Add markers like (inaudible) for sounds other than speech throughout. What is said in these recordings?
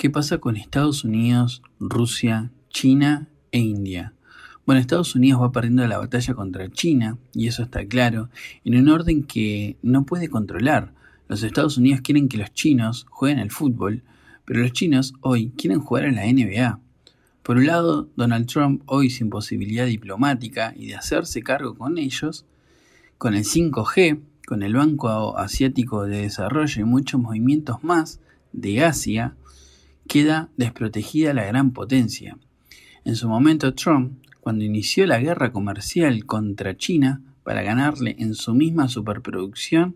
¿Qué pasa con Estados Unidos, Rusia, China e India? Bueno, Estados Unidos va perdiendo la batalla contra China, y eso está claro, en un orden que no puede controlar. Los Estados Unidos quieren que los chinos jueguen al fútbol, pero los chinos hoy quieren jugar a la NBA. Por un lado, Donald Trump, hoy sin posibilidad diplomática y de hacerse cargo con ellos, con el 5G, con el Banco Asiático de Desarrollo y muchos movimientos más de Asia, queda desprotegida la gran potencia. En su momento Trump, cuando inició la guerra comercial contra China para ganarle en su misma superproducción,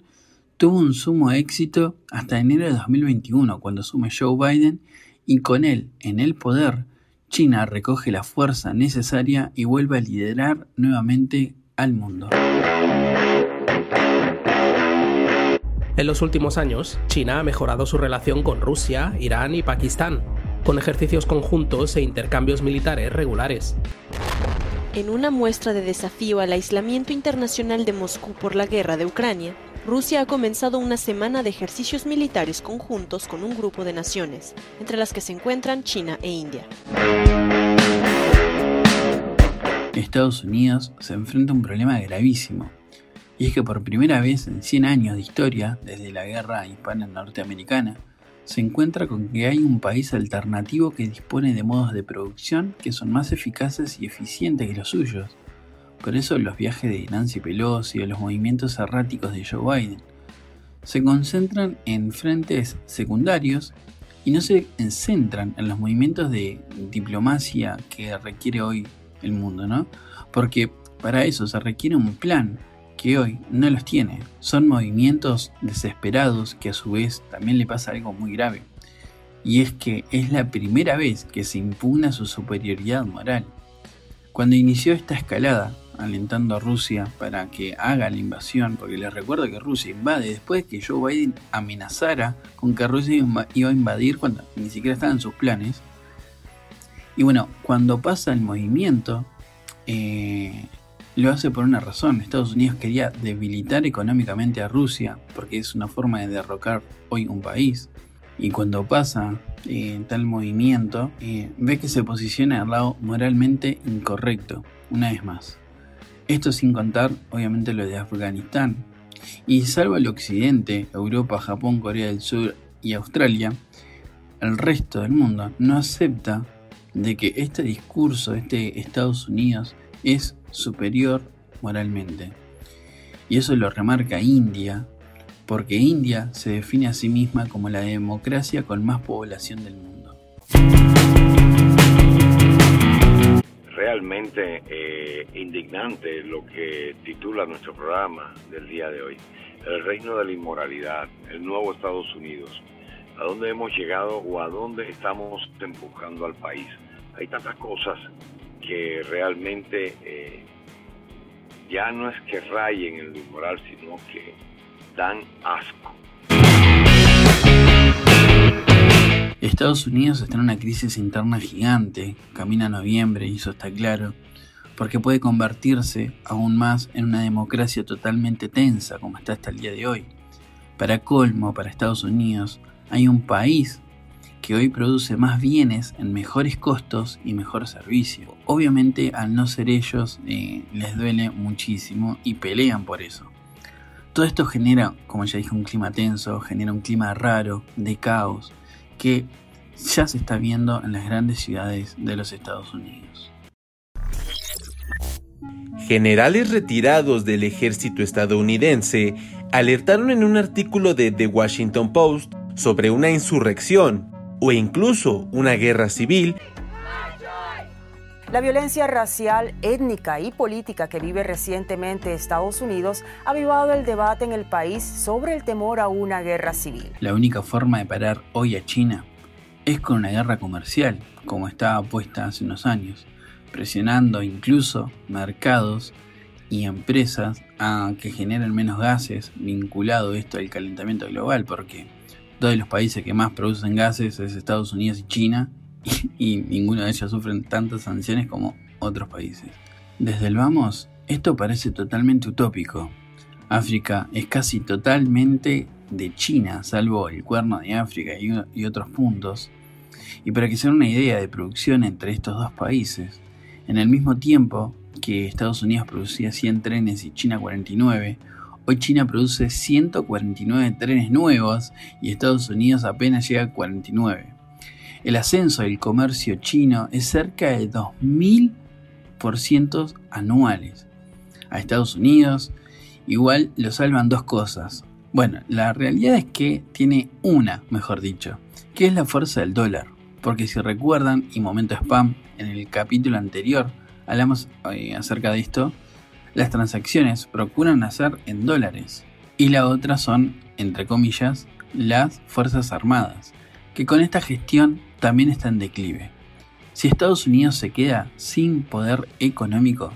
tuvo un sumo éxito hasta enero de 2021, cuando asume Joe Biden y con él en el poder, China recoge la fuerza necesaria y vuelve a liderar nuevamente al mundo. En los últimos años, China ha mejorado su relación con Rusia, Irán y Pakistán, con ejercicios conjuntos e intercambios militares regulares. En una muestra de desafío al aislamiento internacional de Moscú por la guerra de Ucrania, Rusia ha comenzado una semana de ejercicios militares conjuntos con un grupo de naciones, entre las que se encuentran China e India. Estados Unidos se enfrenta a un problema gravísimo, y es que por primera vez en 100 años de historia, desde la guerra hispana norteamericana, se encuentra con que hay un país alternativo que dispone de modos de producción que son más eficaces y eficientes que los suyos, por eso los viajes de Nancy Pelosi o los movimientos erráticos de Joe Biden se concentran en frentes secundarios y no se centran en los movimientos de diplomacia que requiere hoy el mundo, ¿no? Porque para eso se requiere un plan que hoy no los tiene. Son movimientos desesperados que a su vez también le pasa algo muy grave. Y es que es la primera vez que se impugna su superioridad moral. Cuando inició esta escalada, alentando a Rusia para que haga la invasión, porque les recuerdo que Rusia invade después que Joe Biden amenazara con que Rusia iba a invadir cuando ni siquiera estaban sus planes. Y bueno, cuando pasa el movimiento, eh, lo hace por una razón. Estados Unidos quería debilitar económicamente a Rusia, porque es una forma de derrocar hoy un país. Y cuando pasa eh, tal movimiento, eh, ve que se posiciona al lado moralmente incorrecto, una vez más. Esto sin contar, obviamente, lo de Afganistán. Y salvo el occidente, Europa, Japón, Corea del Sur y Australia, el resto del mundo no acepta de que este discurso este Estados Unidos es superior moralmente. Y eso lo remarca India, porque India se define a sí misma como la democracia con más población del mundo. Realmente eh, indignante lo que titula nuestro programa del día de hoy. El reino de la inmoralidad, el nuevo Estados Unidos. ¿A dónde hemos llegado o a dónde estamos empujando al país? Hay tantas cosas que realmente eh, ya no es que rayen en lo inmoral, sino que dan asco. Estados Unidos está en una crisis interna gigante, camina noviembre y eso está claro, porque puede convertirse aún más en una democracia totalmente tensa como está hasta el día de hoy. Para colmo, para Estados Unidos, hay un país que hoy produce más bienes en mejores costos y mejor servicio. Obviamente al no ser ellos eh, les duele muchísimo y pelean por eso. Todo esto genera, como ya dije, un clima tenso, genera un clima raro, de caos, que ya se está viendo en las grandes ciudades de los Estados Unidos. Generales retirados del ejército estadounidense alertaron en un artículo de The Washington Post sobre una insurrección o incluso una guerra civil la violencia racial, étnica y política que vive recientemente Estados Unidos ha avivado el debate en el país sobre el temor a una guerra civil. La única forma de parar hoy a China es con una guerra comercial, como estaba puesta hace unos años, presionando incluso mercados y empresas a que generen menos gases vinculado esto al calentamiento global, porque de los países que más producen gases es Estados Unidos y China, (laughs) y, ninguno de ellos sufren tantas sanciones como otros países. Desde el vamos, esto parece totalmente utópico. África es casi totalmente de China, salvo el cuerno de África y, otros puntos. Y para que se den una idea de producción entre estos dos países, en el mismo tiempo que Estados Unidos producía 100 trenes y China 49, hoy China produce 149 trenes nuevos y Estados Unidos apenas llega a 49. El ascenso del comercio chino es cerca de 2.000% anuales. A Estados Unidos igual lo salvan dos cosas. Bueno, la realidad es que tiene una, mejor dicho, que es la fuerza del dólar. Porque si recuerdan, y momento spam, en el capítulo anterior hablamos eh, acerca de esto, las transacciones procuran hacer en dólares. Y la otra son, entre comillas, las Fuerzas Armadas, que con esta gestión también está en declive. Si Estados Unidos se queda sin poder económico,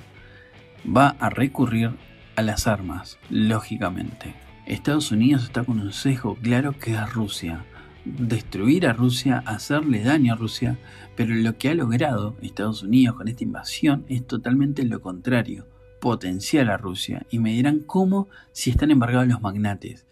va a recurrir a las armas, lógicamente. Estados Unidos está con un sesgo claro que es Rusia. Destruir a Rusia, hacerle daño a Rusia, pero lo que ha logrado Estados Unidos con esta invasión es totalmente lo contrario, potenciar a Rusia. Y me dirán cómo si están embargados los magnates.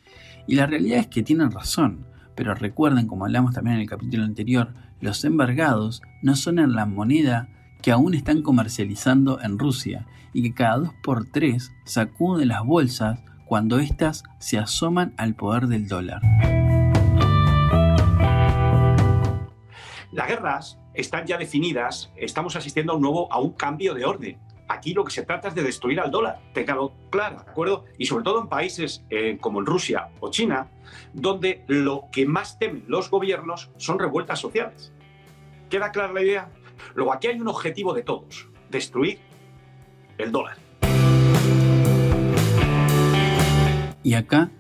Y la realidad es que tienen razón, pero recuerden, como hablamos también en el capítulo anterior, los embargados no son en la moneda que aún están comercializando en Rusia y que cada dos por tres sacuden las bolsas cuando éstas se asoman al poder del dólar. Las guerras están ya definidas, estamos asistiendo a un nuevo, a un cambio de orden. Aquí lo que se trata es de destruir al dólar, téngalo claro, ¿de acuerdo? Y sobre todo en países eh, como Rusia o China, donde lo que más temen los gobiernos son revueltas sociales. ¿Queda clara la idea? Luego, aquí hay un objetivo de todos, destruir el dólar. Y acá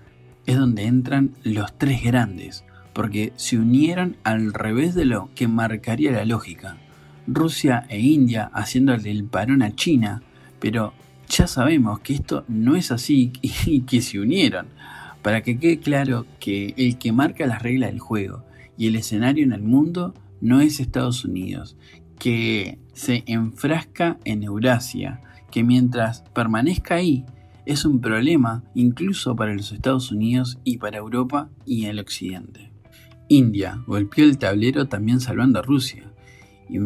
es donde entran los tres grandes, porque se unieron al revés de lo que marcaría la lógica. Rusia e India haciéndole el parón a China, pero ya sabemos que esto no es así (laughs) y que se unieron. Para que quede claro que el que marca las reglas del juego y el escenario en el mundo no es Estados Unidos, que se enfrasca en Eurasia, que mientras permanezca ahí es un problema incluso para los Estados Unidos y para Europa y el Occidente. India golpeó el tablero también salvando a Rusia. Y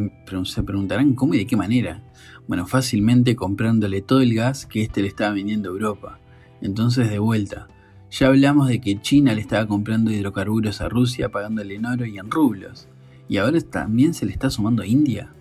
se preguntarán cómo y de qué manera. Bueno, fácilmente comprándole todo el gas que éste le estaba vendiendo a Europa. Entonces, de vuelta, ya hablamos de que China le estaba comprando hidrocarburos a Rusia pagándole en oro y en rublos. Y ahora también se le está sumando a India.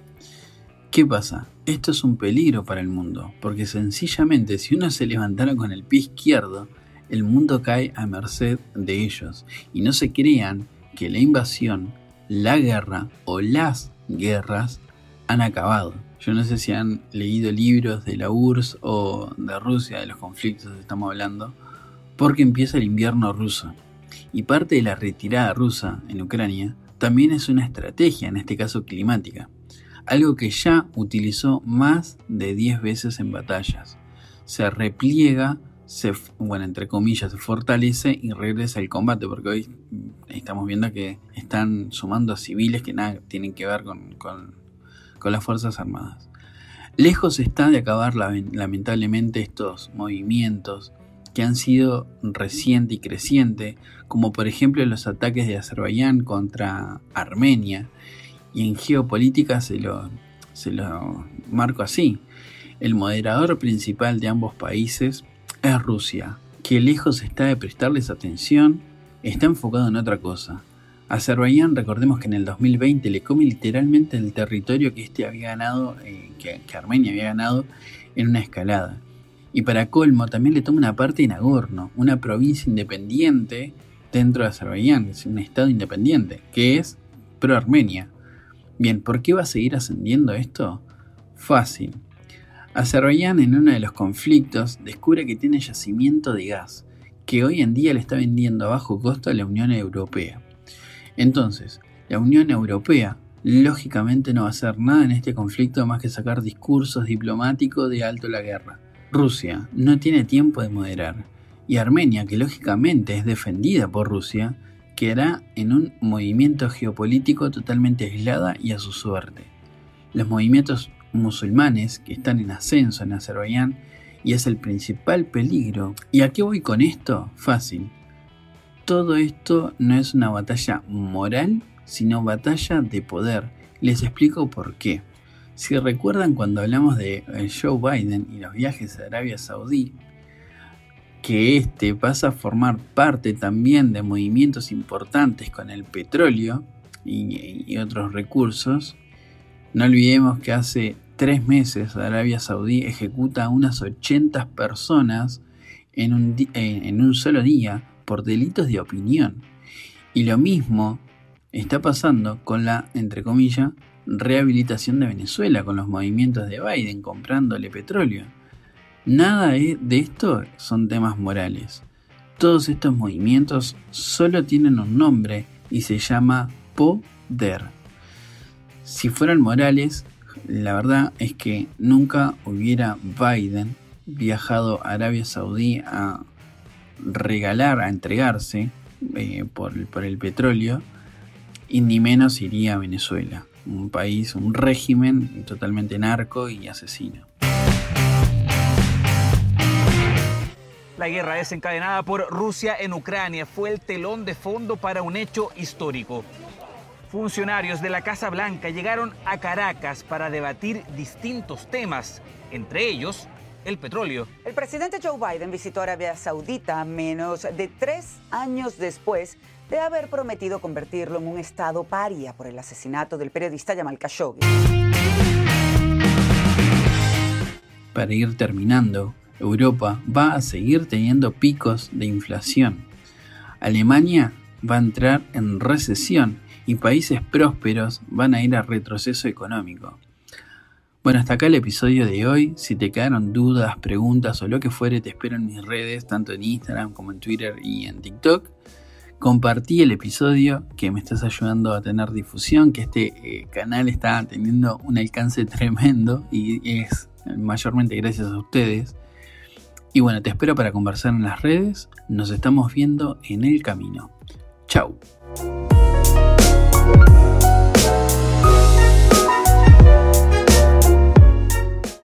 ¿Qué pasa? Esto es un peligro para el mundo, porque sencillamente si uno se levantara con el pie izquierdo, el mundo cae a merced de ellos. Y no se crean que la invasión, la guerra o las guerras han acabado. Yo no sé si han leído libros de la URSS o de Rusia, de los conflictos que estamos hablando, porque empieza el invierno ruso. Y parte de la retirada rusa en Ucrania también es una estrategia, en este caso climática algo que ya utilizó más de 10 veces en batallas. Se repliega, se, bueno, entre comillas, se fortalece y regresa al combate, porque hoy estamos viendo que están sumando a civiles que nada tienen que ver con, con, las Fuerzas Armadas. Lejos está de acabar lamentablemente estos movimientos que han sido reciente y creciente, como por ejemplo los ataques de Azerbaiyán contra Armenia, y en geopolítica se lo, se lo marco así. El moderador principal de ambos países es Rusia, que lejos está de prestarles atención, está enfocado en otra cosa. Azerbaiyán, recordemos que en el 2020 le come literalmente el territorio que este había ganado, eh, que, Armenia había ganado en una escalada. Y para colmo, también le toma una parte de Nagorno, una provincia independiente dentro de Azerbaiyán, es un estado independiente, que es pro-Armenia. Bien, ¿por qué va a seguir ascendiendo esto? Fácil. Azerbaiyán en uno de los conflictos descubre que tiene yacimiento de gas, que hoy en día le está vendiendo a bajo costo a la Unión Europea. Entonces, la Unión Europea lógicamente no va a hacer nada en este conflicto más que sacar discursos diplomáticos de alto la guerra. Rusia no tiene tiempo de moderar, y Armenia, que lógicamente es defendida por Rusia, quedará en un movimiento geopolítico totalmente aislada y a su suerte. Los movimientos musulmanes que están en ascenso en Azerbaiyán y es el principal peligro. ¿Y a qué voy con esto? Fácil. Todo esto no es una batalla moral, sino batalla de poder. Les explico por qué. Si recuerdan cuando hablamos de eh, Joe Biden y los viajes a Arabia Saudí, que este pasa a formar parte también de movimientos importantes con el petróleo y, otros recursos, no olvidemos que hace tres meses Arabia Saudí ejecuta a unas 80 personas en un, solo día por delitos de opinión. Y lo mismo está pasando con la, entre comillas, rehabilitación de Venezuela, con los movimientos de Biden comprándole petróleo. Nada de esto son temas morales. Todos estos movimientos solo tienen un nombre y se llama poder. Si fueran morales, la verdad es que nunca hubiera Biden viajado a Arabia Saudí a regalar, a entregarse eh, por, por el petróleo, y ni menos iría a Venezuela, un país, un régimen totalmente narco y asesino. La guerra desencadenada por Rusia en Ucrania fue el telón de fondo para un hecho histórico. Funcionarios de la Casa Blanca llegaron a Caracas para debatir distintos temas, entre ellos el petróleo. El presidente Joe Biden visitó Arabia Saudita menos de tres años después de haber prometido convertirlo en un estado paria por el asesinato del periodista Jamal Khashoggi. Para ir terminando, Europa va a seguir teniendo picos de inflación. Alemania va a entrar en recesión y países prósperos van a ir a retroceso económico. Bueno, hasta acá el episodio de hoy. Si te quedaron dudas, preguntas o lo que fuere, te espero en mis redes, tanto en Instagram como en Twitter y en TikTok. Compartí el episodio que me estás ayudando a tener difusión, que este eh, canal está teniendo un alcance tremendo y es mayormente gracias a ustedes. Y bueno, te espero para conversar en las redes. Nos estamos viendo en el camino. Chau.